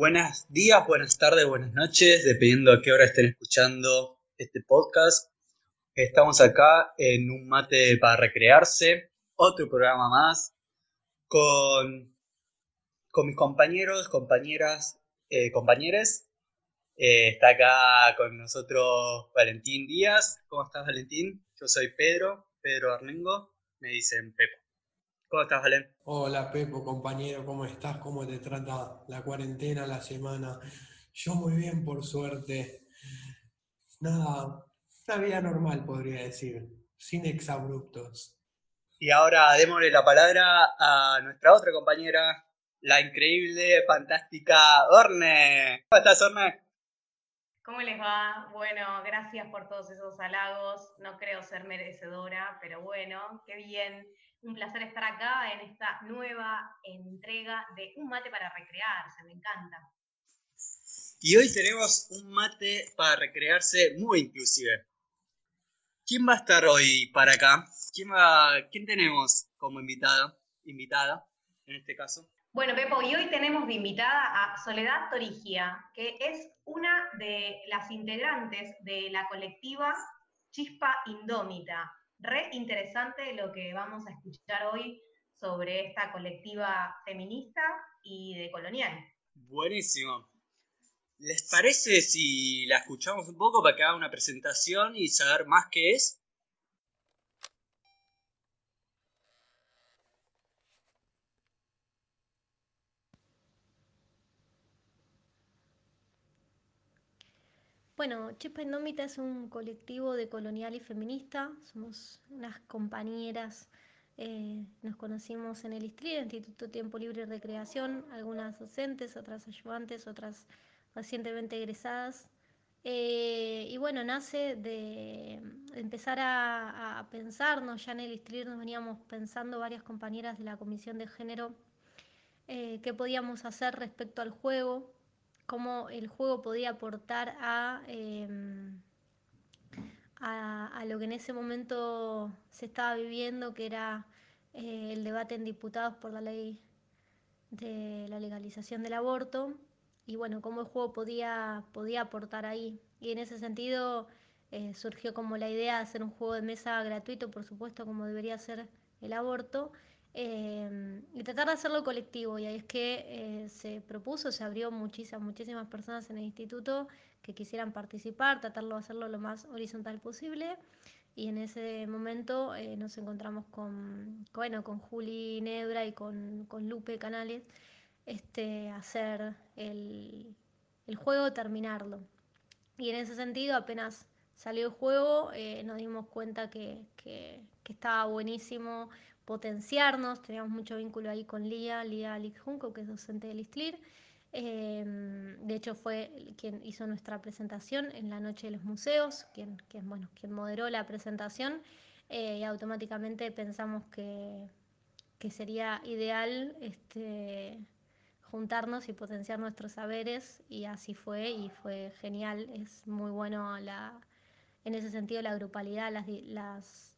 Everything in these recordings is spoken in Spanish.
Buenos días, buenas tardes, buenas noches, dependiendo a qué hora estén escuchando este podcast. Estamos acá en un mate para recrearse, otro programa más, con, con mis compañeros, compañeras, eh, compañeres. Eh, está acá con nosotros Valentín Díaz. ¿Cómo estás, Valentín? Yo soy Pedro, Pedro Arlengo. Me dicen Pepo. ¿Cómo estás, Valen? Hola, Pepo, compañero, ¿cómo estás? ¿Cómo te trata la cuarentena, la semana? Yo muy bien, por suerte. Nada, una vida normal, podría decir, sin exabruptos. Y ahora démosle la palabra a nuestra otra compañera, la increíble, fantástica Orne. ¿Cómo estás, Orne? ¿Cómo les va? Bueno, gracias por todos esos halagos. No creo ser merecedora, pero bueno, qué bien. Un placer estar acá en esta nueva entrega de Un mate para recrearse, me encanta. Y hoy tenemos un mate para recrearse muy inclusive. ¿Quién va a estar hoy para acá? ¿Quién, va, quién tenemos como invitada, invitada en este caso? Bueno, Pepo, y hoy tenemos de invitada a Soledad Torigia, que es una de las integrantes de la colectiva Chispa Indómita, re interesante lo que vamos a escuchar hoy sobre esta colectiva feminista y de colonial. Buenísimo. ¿Les parece si la escuchamos un poco para que haga una presentación y saber más qué es? Bueno, Chispa Indómita es un colectivo de colonial y feminista. Somos unas compañeras. Eh, nos conocimos en el ISTRI, Instituto Tiempo Libre y Recreación, algunas docentes, otras ayudantes, otras recientemente egresadas. Eh, y bueno, nace de empezar a, pensarnos, ya en el ISTRI nos veníamos pensando varias compañeras de la Comisión de Género, eh, qué podíamos hacer respecto al juego, cómo el juego podía aportar em, a, a, lo que en ese momento se estaba viviendo, que era eh, el debate en diputados por la ley de la legalización del aborto, y bueno, cómo el juego podía, podía aportar ahí. Y en ese sentido eh, surgió como la idea de hacer un juego de mesa gratuito, por supuesto, como debería ser el aborto, Em, y tratar de hacerlo colectivo. Y ahí es que eh, se propuso, se abrió muchísimas, muchísimas personas en el instituto que quisieran participar, tratarlo de hacerlo lo más horizontal posible. Y en ese momento eh, nos encontramos con, bueno, con Juli Nebra y con, con Lupe Canales, este, hacer el, el, juego, terminarlo. Y en ese sentido, apenas salió el juego, eh, nos dimos cuenta que, que, que estaba buenísimo potenciarnos, teníamos mucho vínculo ahí con Lía, Lía Junco, que es docente del ISTLIR. Em, de hecho fue quien hizo nuestra presentación en la Noche de los Museos, quien, quien, bueno, quien moderó la presentación eh, y automáticamente pensamos que, que sería ideal este, juntarnos y potenciar nuestros saberes y así fue y fue genial, es muy bueno la, en ese sentido la grupalidad, las, las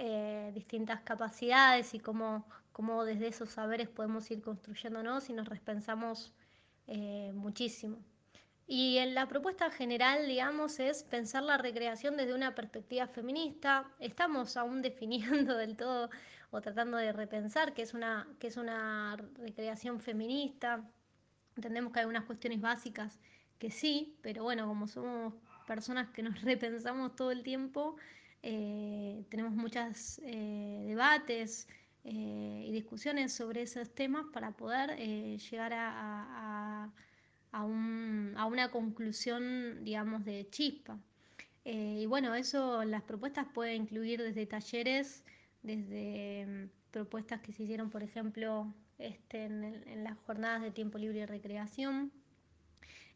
eh, distintas capacidades y cómo, cómo, desde esos saberes podemos ir construyéndonos y nos repensamos eh, muchísimo. Y en la propuesta general, digamos, es pensar la recreación desde una perspectiva feminista. Estamos aún definiendo del todo o tratando de repensar qué es una, qué es una recreación feminista. Entendemos que hay unas cuestiones básicas que sí, pero bueno, como somos personas que nos repensamos todo el tiempo, eh, tenemos muchos eh, debates eh, y discusiones sobre esos temas para poder llegar a, una conclusión, digamos, de chispa. y bueno, eso, las propuestas pueden incluir desde talleres, desde mm, propuestas que se hicieron, por ejemplo, este, en, las jornadas de tiempo libre y recreación,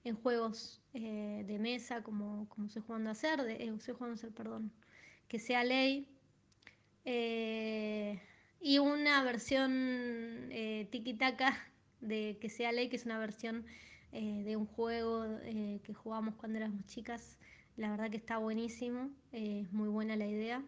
en juegos de mesa, como, como se jugando a hacer, de, jugando a hacer, perdón, que sea ley. Eh, y una versión eh, tiki-taka de que sea ley, que es una versión eh, de un juego que jugamos cuando éramos chicas. La verdad que está buenísimo, es muy buena la idea.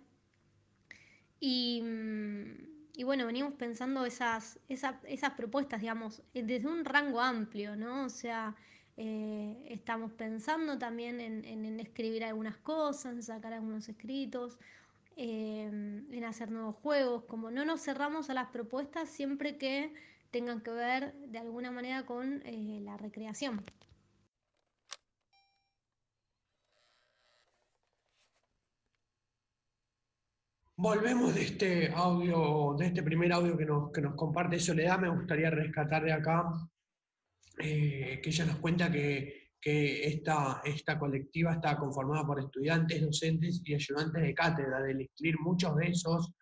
Y, mm, bueno, venimos pensando esas, esas, propuestas, digamos, desde un rango amplio, ¿no? O sea, eh, estamos pensando también en, escribir algunas cosas, en sacar algunos escritos, eh, en hacer nuevos juegos, como no nos cerramos a las propuestas siempre que tengan que ver de alguna manera con eh, la recreación. Volvemos de este audio, de este primer audio que nos, que nos comparte Soledad. Me gustaría rescatar de acá eh, que ella nos cuenta que, esta, esta colectiva está conformada por estudiantes, docentes y ayudantes de cátedra del ICLIR. Muchos de esos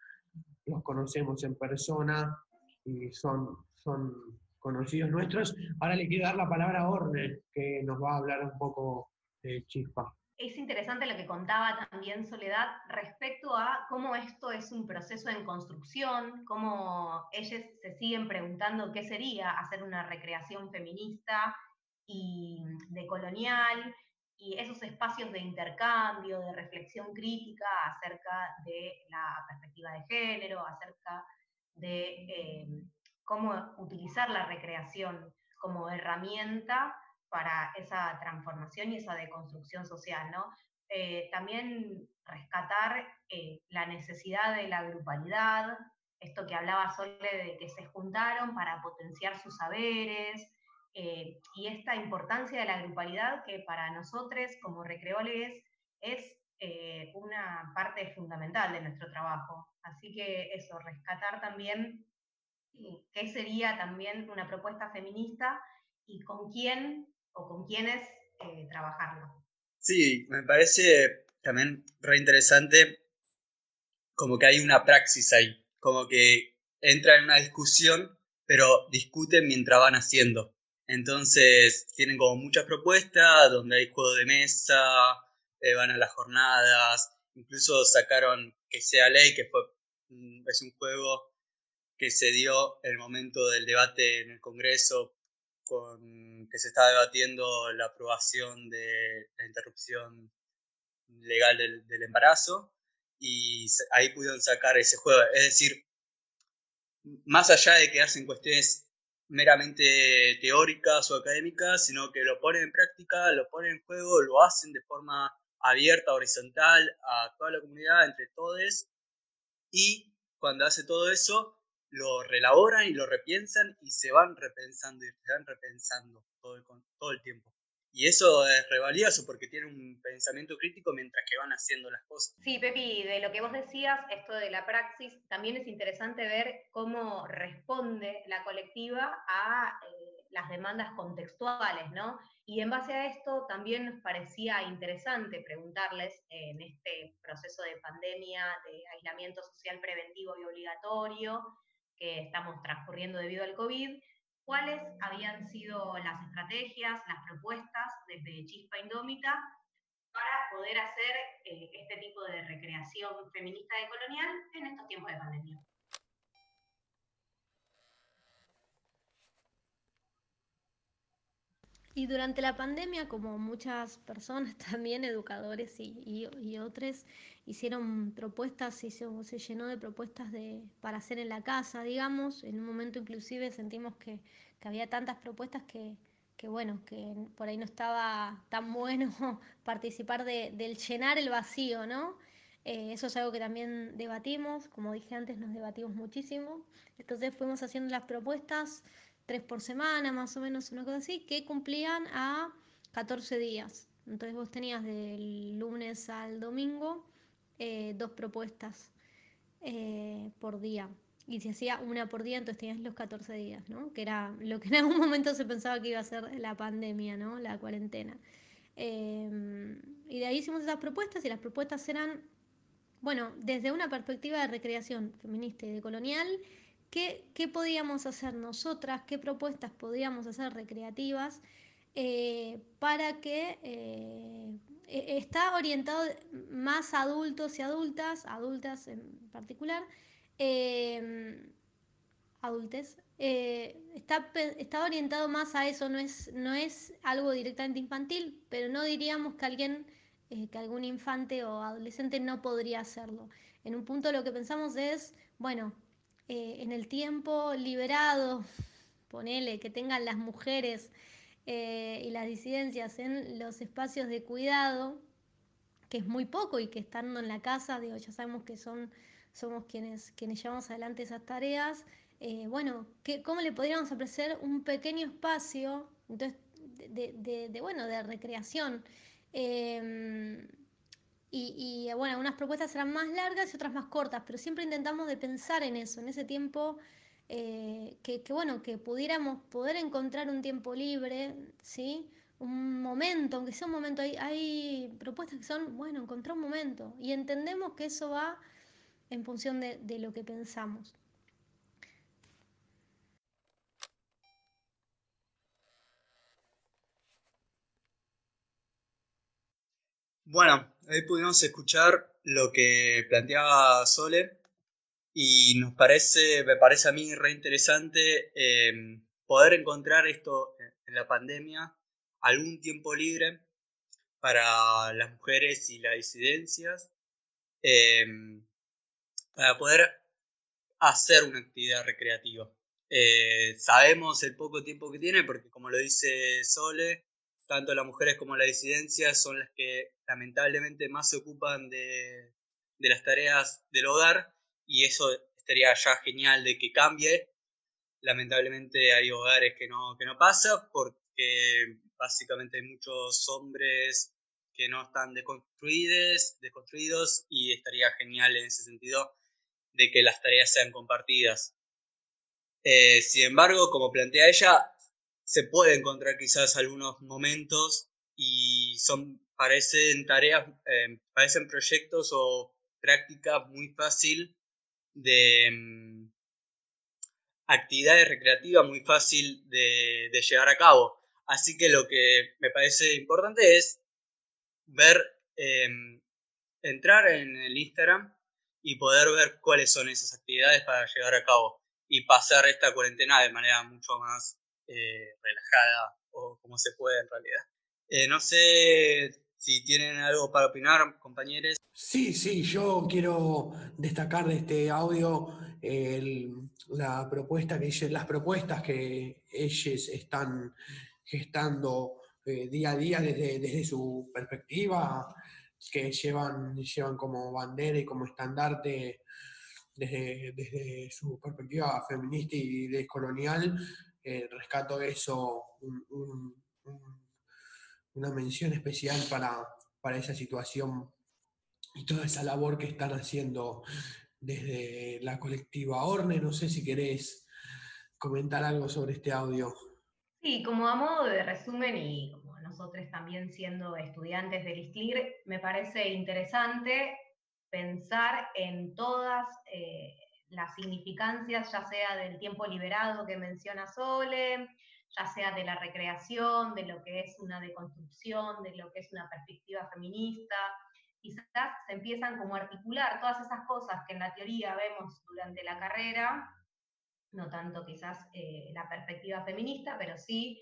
los conocemos en persona y son, son conocidos nuestros. Ahora le quiero dar la palabra a Orne, que nos va a hablar un poco de Chispa es interesante lo que contaba también Soledad respecto a cómo esto es un proceso en construcción, cómo ellos se siguen preguntando qué sería hacer una recreación feminista y decolonial, y esos espacios de intercambio, de reflexión crítica acerca de la perspectiva de género, acerca de eh, cómo utilizar la recreación como herramienta para esa transformación y esa deconstrucción social, ¿no? Eh, también rescatar eh, la necesidad de la grupalidad, esto que hablaba Sole de que se juntaron para potenciar sus saberes, eh, y esta importancia de la grupalidad que para nosotros como recreoles es una parte fundamental de nuestro trabajo. Así que eso, rescatar también qué sería también una propuesta feminista y con quién o con quiénes eh, trabajarlo. Sí, me parece también re interesante como que hay una praxis ahí, como que entra en una discusión, pero discuten mientras van haciendo. Entonces tienen como muchas propuestas donde hay juego de mesa, eh, van a las jornadas, incluso sacaron que sea ley, que fue, mm, es un juego que se dio el momento del debate en el Congreso con que se está debatiendo la aprobación de la interrupción legal del, embarazo y ahí pudieron sacar ese juego. Es decir, más allá de quedarse en cuestiones meramente teóricas o académicas, sino que lo ponen en práctica, lo ponen en juego, lo hacen de forma abierta, horizontal, a toda la comunidad, entre todos, y cuando hace todo eso, lo relaboran y lo repiensan y se van repensando y se van repensando todo el, todo el tiempo. Y eso es revalioso porque tiene un pensamiento crítico mientras que van haciendo las cosas. Sí, Pepi, de lo que vos decías, esto de la praxis, también es interesante ver cómo responde la colectiva a eh, las demandas contextuales, ¿no? Y en base a esto también nos parecía interesante preguntarles en este proceso de pandemia, de aislamiento social preventivo y obligatorio, que estamos transcurriendo debido al COVID, cuáles habían sido las estrategias, las propuestas desde Chispa Indómita para poder hacer eh, este tipo de recreación feminista y colonial en estos tiempos de pandemia. Y durante la pandemia, como muchas personas, también educadores y, y, otros, hicieron propuestas y se, se, llenó de propuestas de, para hacer en la casa, digamos. En un momento inclusive sentimos que, que había tantas propuestas que, que, bueno, que por ahí no estaba tan bueno participar de, del llenar el vacío, ¿no? Eh, eso es algo que también debatimos, como dije antes, nos debatimos muchísimo. Entonces fuimos haciendo las propuestas tres por semana, más o menos, una cosa así, que cumplían a 14 días. Entonces vos tenías del lunes al domingo eh, dos propuestas eh, por día. Y se hacía una por día, entonces tenías los 14 días, ¿no? Que era lo que en algún momento se pensaba que iba a ser la pandemia, ¿no? La cuarentena. Em, y de ahí hicimos esas propuestas y las propuestas eran, bueno, desde una perspectiva de recreación feminista y de colonial, ¿Qué, podíamos hacer nosotras? ¿Qué propuestas podíamos hacer recreativas eh, para que eh, e, está orientado más a adultos y adultas, adultas en particular, em, adultes, eh, está, está, orientado más a eso, no es, no es algo directamente infantil, pero no diríamos que alguien, que algún infante o adolescente no podría hacerlo. En un punto lo que pensamos es, bueno, eh, en el tiempo liberado, ponele, que tengan las mujeres y las disidencias en los espacios de cuidado, que es muy poco y que estando en la casa, digo, ya sabemos que son, somos quienes, quienes llevamos adelante esas tareas, eh, bueno, ¿cómo le podríamos ofrecer un pequeño espacio entonces, de, bueno, de recreación? Y, bueno, unas propuestas serán más largas y otras más cortas, pero siempre intentamos de pensar en eso, en ese tiempo, eh, que, que, bueno, que pudiéramos poder encontrar un tiempo libre, ¿sí? un momento, aunque sea un momento, hay, hay propuestas que son, bueno, encontrar un momento y entendemos que eso va en función de, de lo que pensamos. Bueno, ahí pudimos escuchar lo que planteaba Sole y nos parece, me parece a mí re interesante eh, poder encontrar esto en la pandemia algún tiempo libre para las mujeres y las disidencias em, para poder hacer una actividad recreativa. Eh, sabemos el poco tiempo que tiene porque como lo dice Sole, tanto las mujeres como las disidencias son las que lamentablemente más se ocupan de, las tareas del hogar y eso estaría ya genial de que cambie. Lamentablemente hay hogares que no, que no pasa porque básicamente hay muchos hombres que no están deconstruidos, desconstruidos y estaría genial en ese sentido de que las tareas sean compartidas. Eh, sin embargo, como plantea ella, se puede encontrar quizás algunos momentos y son parecen tareas, eh, parecen proyectos o prácticas muy fácil de mm, actividades recreativas muy fácil de, de llevar a cabo. Así que lo que me parece importante es ver, em, entrar en el Instagram y poder ver cuáles son esas actividades para llevar a cabo y pasar esta cuarentena de manera mucho más eh, relajada o como se puede en realidad. Eh, no sé si tienen algo para opinar, compañeros. Sí, sí, yo quiero destacar de este audio la propuesta que las propuestas que ellos están gestando eh, día a día desde, desde, su perspectiva, que llevan, llevan como bandera y como estandarte desde, desde su perspectiva feminista y descolonial, eh, rescato eso, una mención especial para, para esa situación y toda esa labor que están haciendo desde la colectiva Orne. No sé si querés comentar algo sobre este audio. Sí, como a modo de resumen y como nosotros también siendo estudiantes del ISTIR, me parece interesante pensar en todas eh, las significancias, ya sea del tiempo liberado que menciona Sole, ya sea de la recreación, de lo que es una deconstrucción, de lo que es una perspectiva feminista. Quizás se empiezan como a articular todas esas cosas que en la teoría vemos durante la carrera no tanto quizás eh, la perspectiva feminista, pero sí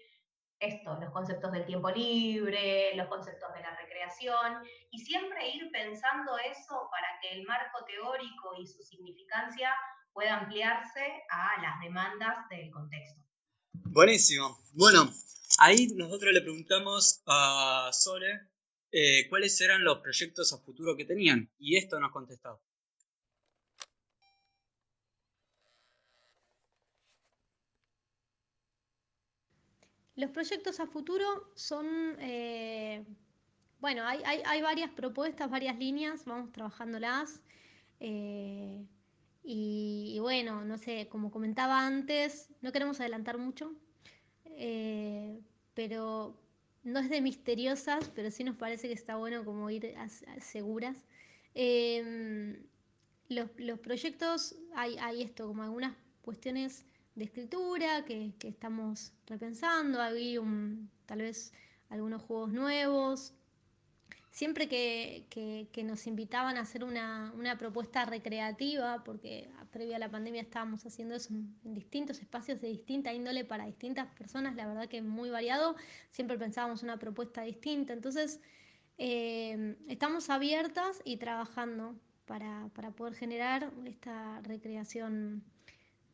esto, los conceptos del tiempo libre, los conceptos de la recreación, y siempre ir pensando eso para que el marco teórico y su significancia pueda ampliarse a las demandas del contexto. Buenísimo. Bueno, ahí nosotros le preguntamos a Sole eh, cuáles eran los proyectos a futuro que tenían, y esto nos contestado. Los proyectos a futuro son, eh, bueno, hay, varias propuestas, varias líneas, vamos trabajándolas. Eh, y, bueno, no sé, como comentaba antes, no queremos adelantar mucho, eh, pero no es de misteriosas, pero sí nos parece que está bueno como ir seguras. Los, los, proyectos, hay, hay esto, como algunas cuestiones de escritura que, estamos repensando, hay un, tal vez algunos juegos nuevos. Siempre que, nos invitaban a hacer una, propuesta recreativa, porque previo a la pandemia estábamos haciendo eso en distintos espacios de distinta índole para distintas personas, la verdad que muy variado, siempre pensábamos una propuesta distinta. Entonces, eh, estamos abiertas y trabajando para, para poder generar esta recreación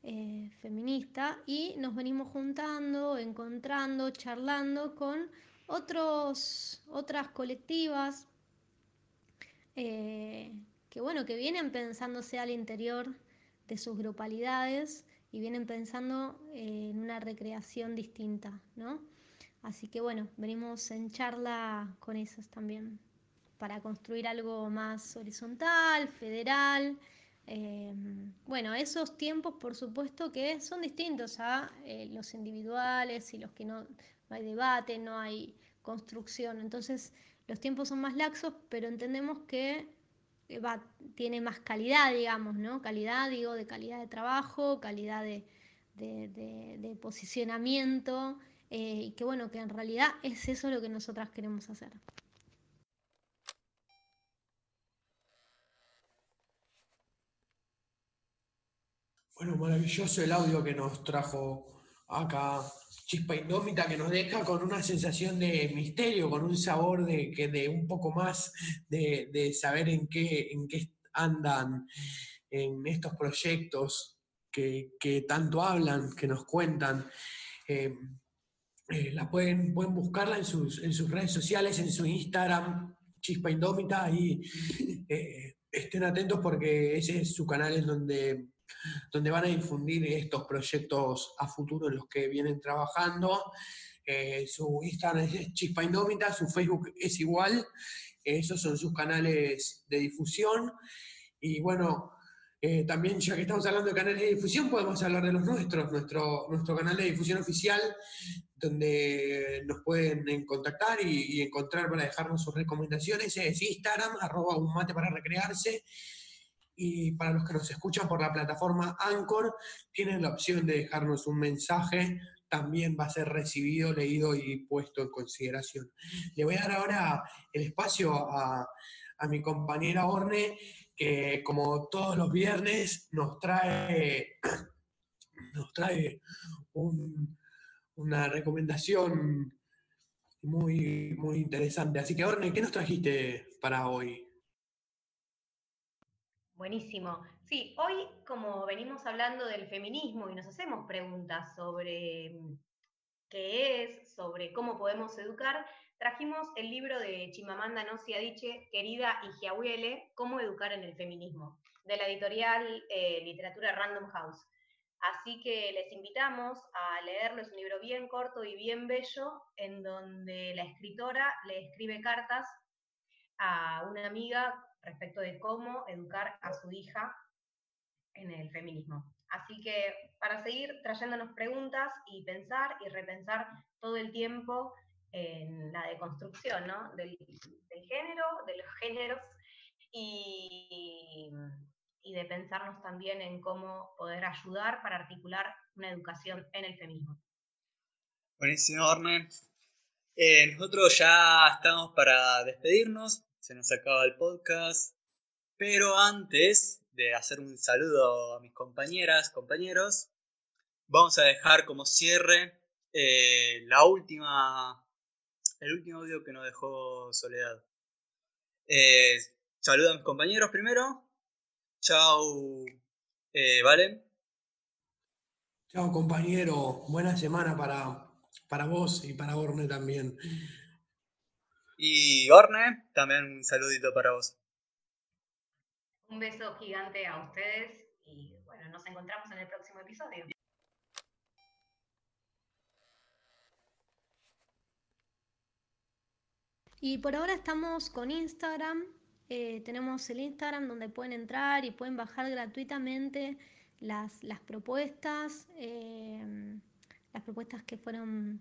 eh, feminista y nos venimos juntando, encontrando, charlando con otros, otras colectivas eh, que bueno, que vienen pensándose al interior de sus grupalidades y vienen pensando en una recreación distinta, ¿no? Así que bueno, venimos en charla con esos también, para construir algo más horizontal, federal. Eh, bueno, esos tiempos por supuesto que son distintos a eh, los individuales y los que no, hay debate, no hay construcción. Entonces los tiempos son más laxos, pero entendemos que eh, tiene más calidad, digamos, ¿no? Calidad, digo, de calidad de trabajo, calidad de, de posicionamiento eh, y que bueno, que en realidad es eso lo que nosotras queremos hacer. Bueno, maravilloso el audio que nos trajo acá Chispa Indómita, que nos deja con una sensación de misterio, con un sabor de, que de un poco más de, saber en qué, en qué andan en estos proyectos que, tanto hablan, que nos cuentan. Eh, eh, la pueden, pueden buscarla en sus, en sus redes sociales, en su Instagram, Chispa Indómita, y eh, estén atentos porque ese es su canal en donde, donde van a difundir estos proyectos a futuro en los que vienen trabajando. Eh, su Instagram es Chispa Indómita, su Facebook es igual, esos son sus canales de difusión. Y bueno, también, ya que estamos hablando de canales de difusión, podemos hablar de los nuestros. Nuestro, nuestro canal de difusión oficial donde nos pueden contactar y, encontrar para dejarnos sus recomendaciones es Instagram, arroba un mate para recrearse. Y para los que nos escuchan por la plataforma Anchor, tienen la opción de dejarnos un mensaje, también va a ser recibido, leído y puesto en consideración. Le voy a dar ahora el espacio a, a mi compañera Orne, que como todos los viernes nos trae, nos trae un, una recomendación muy, muy interesante. Así que, Orne, ¿qué nos trajiste para hoy? Buenísimo. Sí, hoy como venimos hablando del feminismo y nos hacemos preguntas sobre mm, qué es, sobre cómo podemos educar, trajimos el libro de Chimamanda Ngozi Adichie, Querida Igiahuele, Cómo educar en el feminismo, de la editorial eh, Literatura Random House. Así que les invitamos a leerlo, es un libro bien corto y bien bello, en donde la escritora le escribe cartas a una amiga respecto de cómo educar a su hija en el feminismo. Así que para seguir trayéndonos preguntas y pensar y repensar todo el tiempo en la deconstrucción del, del género, de los géneros y, de pensarnos también en cómo poder ayudar para articular una educación en el feminismo. Buenísimo, Orne. Eh, nosotros ya estamos para despedirnos, se nos acaba el podcast, pero antes de hacer un saludo a mis compañeras, compañeros, vamos a dejar como cierre eh, la última, el último audio que nos dejó Soledad. Eh, saludo a mis compañeros primero. Chao, eh, ¿vale? Chao, compañero. Buena semana para, para vos y para Orne también. Y Orne, también un saludito para vos. Un beso gigante a ustedes y bueno, nos encontramos en el próximo episodio. Y por ahora estamos con Instagram, eh, tenemos el Instagram donde pueden entrar y pueden bajar gratuitamente las, propuestas, eh, las propuestas que fueron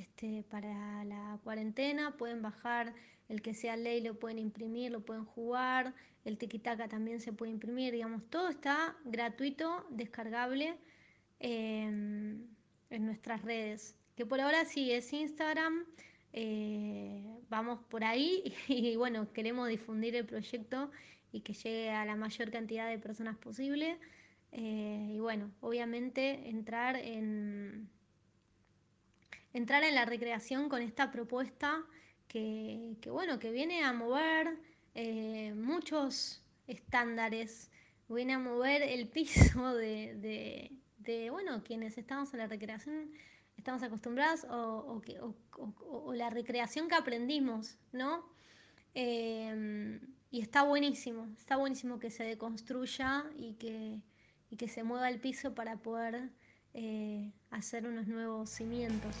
este, para la cuarentena, pueden bajar el que sea ley, lo pueden imprimir, lo pueden jugar, el tiquitaca también se puede imprimir, digamos, todo está gratuito, descargable eh, en nuestras redes, que por ahora sí es Instagram. Eh, vamos por ahí y, bueno, queremos difundir el proyecto y que llegue a la mayor cantidad de personas posible. Eh, y bueno, obviamente entrar en, entrar en la recreación con esta propuesta que, bueno, que viene a mover eh, muchos estándares, viene a mover el piso de, de, bueno, quienes estamos en la recreación estamos acostumbrados o, o, la recreación que aprendimos, ¿no? Em, y está buenísimo, está buenísimo que se deconstruya y que, y que se mueva el piso para poder eh, hacer unos nuevos cimientos.